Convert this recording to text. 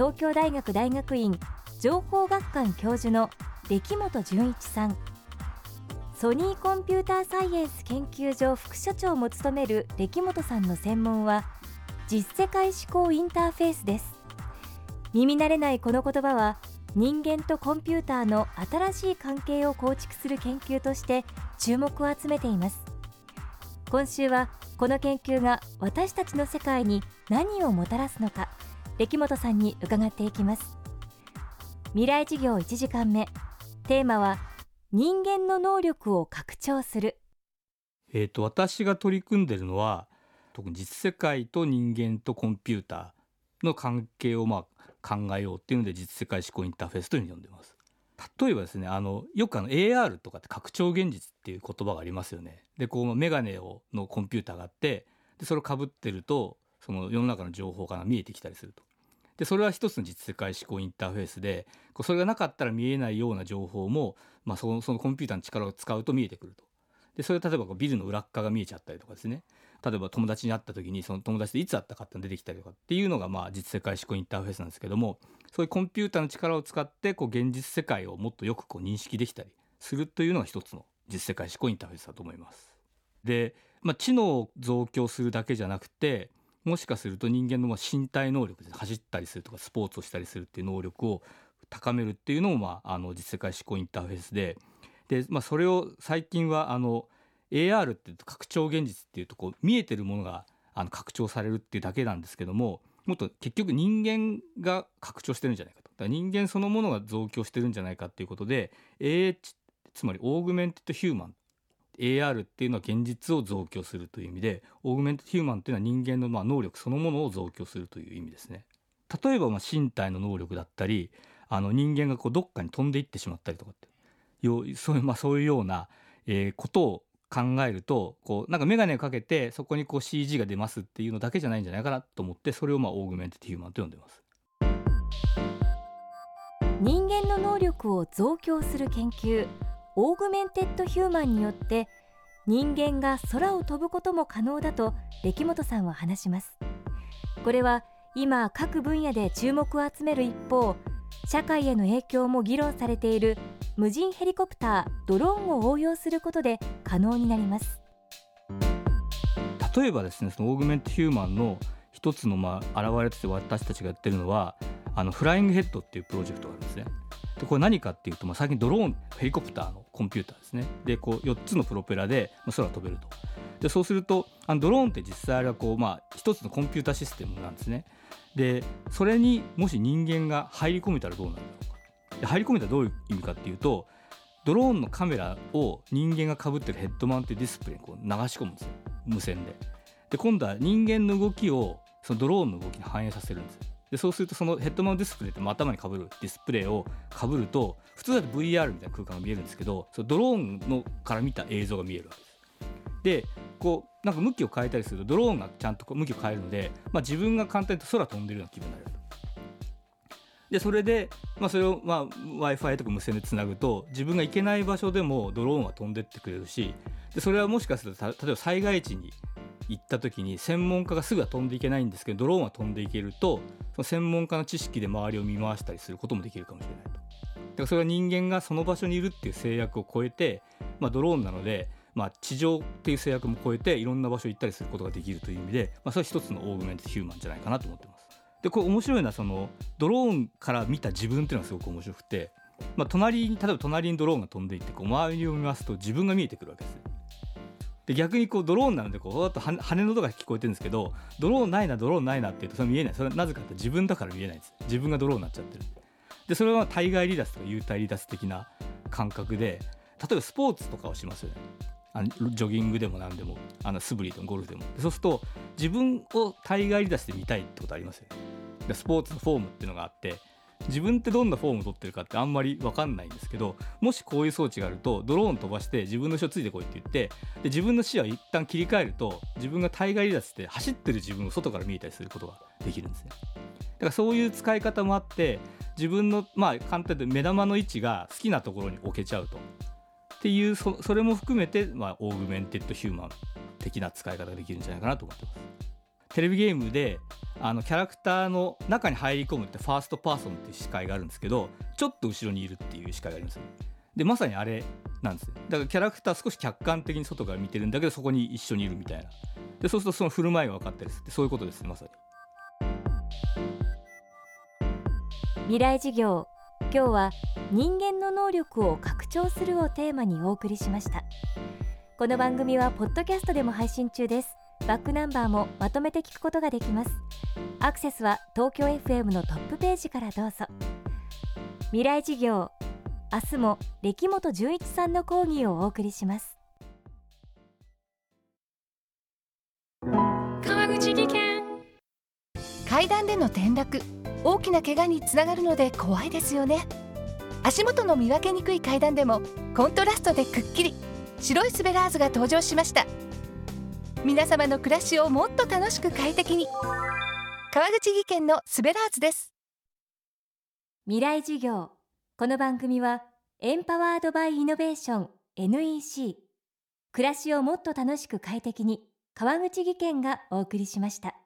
東京大学大学院情報学館教授の出来本純一さん。ソニーコンピューターサイエンス研究所副所長も務める出来本さんの専門は実世界思考インターフェースです。耳慣れないこの言葉は人間とコンピューターの新しい関係を構築する研究として注目を集めています。今週はこの研究が私たちの世界に何をもたらすのか出来本さんに伺っていきます。未来事業1時間目。テーマは人間の能力を拡張する。えーと、私が取り組んでるのは特に実世界と人間とコンピューターの関係をまあ考えようっていうので実世界思考インターフェースというふうに呼んでます。例えばですねあのよくあの AR とかって拡張現実っていう言葉がありますよね。でこうメガネをのコンピューターがあってでそれをかぶってるとその世の中の情報が見えてきたりすると。でそれは一つの実世界思考インターフェースでこうそれがなかったら見えないような情報も、まあ、そのそのコンピューターの力を使うと見えてくるとでそれ例えばこうビルの裏側が見えちゃったりとかですね例えば友達に会った時にその友達といつ会ったかって出てきたりとかっていうのがまあ実世界思考インターフェースなんですけどもそういうコンピューターの力を使ってこう現実世界をもっとよくこう認識できたりするというのが一つの実世界思考インターフェースだと思います。で、まあ、知能を増強するだけじゃなくてもしかすると人間の身体能力で走ったりするとかスポーツをしたりするっていう能力を高めるっていうのも、まあ、あの実世界思考インターフェースでで、まあ、それを最近はあの AR って拡張現実っていうとこう見えてるものがあの拡張されるっていうだけなんですけどももっと結局人間が拡張してるんじゃないかと。か人間そのものが増強してるんじゃないかっていうことで AH つまりオーグメンテッドヒューマン AR っていうのは現実を増強するという意味でオーグメントヒューマンっていうのは人間のまあ能力そのものを増強するという意味ですね。例えばまあ身体の能力だったりあの人間がこうどっかに飛んでいってしまったりとかっていうそういう,、まあ、そういうような、え、ことを考えるとこうなんか眼鏡をかけてそこにこう CG が出ますっていうのだけじゃないんじゃないかなと思ってそれをまあオーグメンテッドヒューマンと呼んでます。人間の能力を増強する研究オーグメンテッドヒューマンによって人間が空を飛ぶことも可能だと出来本さんは話します。これは今各分野で注目を集める一方社会への影響も議論されている無人ヘリコプタードローンを応用することで可能になります。例えばですねそのオーグメントヒューマンの一つのまあ現れとして私たちがやってるのはあのフライングヘッドっていうプロジェクトがあるんですね。でこれ何かっていうと、まあ、最近ドローンヘリコプターのコンピューターですね。でこう4つのプロペラで空を飛べると。でそうするとあのドローンって実際あれはこう、まあ、1つのコンピューターシステムなんですね。でそれにもし人間が入り込めたらどうなるのか。で入り込めたらどういう意味かっていうとドローンのカメラを人間がかぶってるヘッドマウントディスプレイにこう流し込むんですよ。無線で。で今度は人間の動きをそのドローンの動きに反映させるんですよ。でそうするとそのヘッドマウントディスプレイって頭にかぶるディスプレイをかぶると普通だと VR みたいな空間が見えるんですけどそのドローンのから見た映像が見えるわけです。でこうなんか向きを変えたりするとドローンがちゃんと向きを変えるので、まあ、自分が簡単に空飛んでるような気分になれると。でそれで、まあ、それを、まあ、w i f i とか無線でつなぐと自分が行けない場所でもドローンは飛んでってくれるしでそれはもしかすると例えば災害地に行った時に専門家がすぐは飛んでいけないんですけどドローンは飛んでいけるとその専門家の知識で周りを見回したりすることもできるかもしれないと。だからそれは人間がその場所にいるっていう制約を超えて、まあ、ドローンなので、まあ、地上っていう制約も超えていろんな場所行ったりすることができるという意味で、まあ、それは一つのオーグメントヒューマンじゃないかなと思ってます。でこれ面白いのはそのドローンから見た自分っていうのがすごく面白くて、まあ、隣に例えば隣にドローンが飛んでいってこう周りを見ますと自分が見えてくるわけですよ。で逆にこうドローンなのでこうと羽の音が聞こえてるんですけどドローンないなドローンないなって言うとそれ見えない。それなぜかって自分だから見えないんです。自分がドローンになっちゃってる。でそれは対外離脱とか幽体離脱的な感覚で例えばスポーツとかをしますよね。あのジョギングでも何でもあの素振りとゴルフでも。そうすると自分を対外離脱で見たいってことありますよね。でスポーツのフォームっていうのがあって自分ってどんなフォームを取ってるかってあんまり分かんないんですけどもしこういう装置があるとドローン飛ばして自分の後ろついてこいって言ってで自分の視野を一旦切り替えると自分が対外離脱して走ってる自分を外から見えたりすることができるんですねだからそういう使い方もあって自分のまあ簡単で目玉の位置が好きなところに置けちゃうと。っていうそそれも含めて、まあ、オーグメンテッドヒューマン的な使い方ができるんじゃないかなと思ってます。テレビゲームであのキャラクターの中に入り込むってファーストパーソンっていう視界があるんですけどちょっと後ろにいるっていう視界がありますでまさにあれなんですだからキャラクター少し客観的に外から見てるんだけどそこに一緒にいるみたいな。でそうするとその振る舞いが分かったりするそういうことですねまさに。未来事業。今日は人間の能力を拡張するをテーマにお送りしました。この番組はポッドキャストでも配信中です。バックナンバーもまとめて聞くことができます。アクセスは東京 FM のトップページからどうぞ。未来事業明日も歴本純一さんの講義をお送りします。川口技研。階段での転落大きな怪我につながるので怖いですよね。足元の見分けにくい階段でもコントラストでくっきり。白いスベラーズが登場しました皆様の暮らしをもっと楽しく快適に。川口技研のスベラーズです。未来事業。この番組はエンパワードバイイノベーション NEC 暮らしをもっと楽しく快適に川口技研がお送りしました。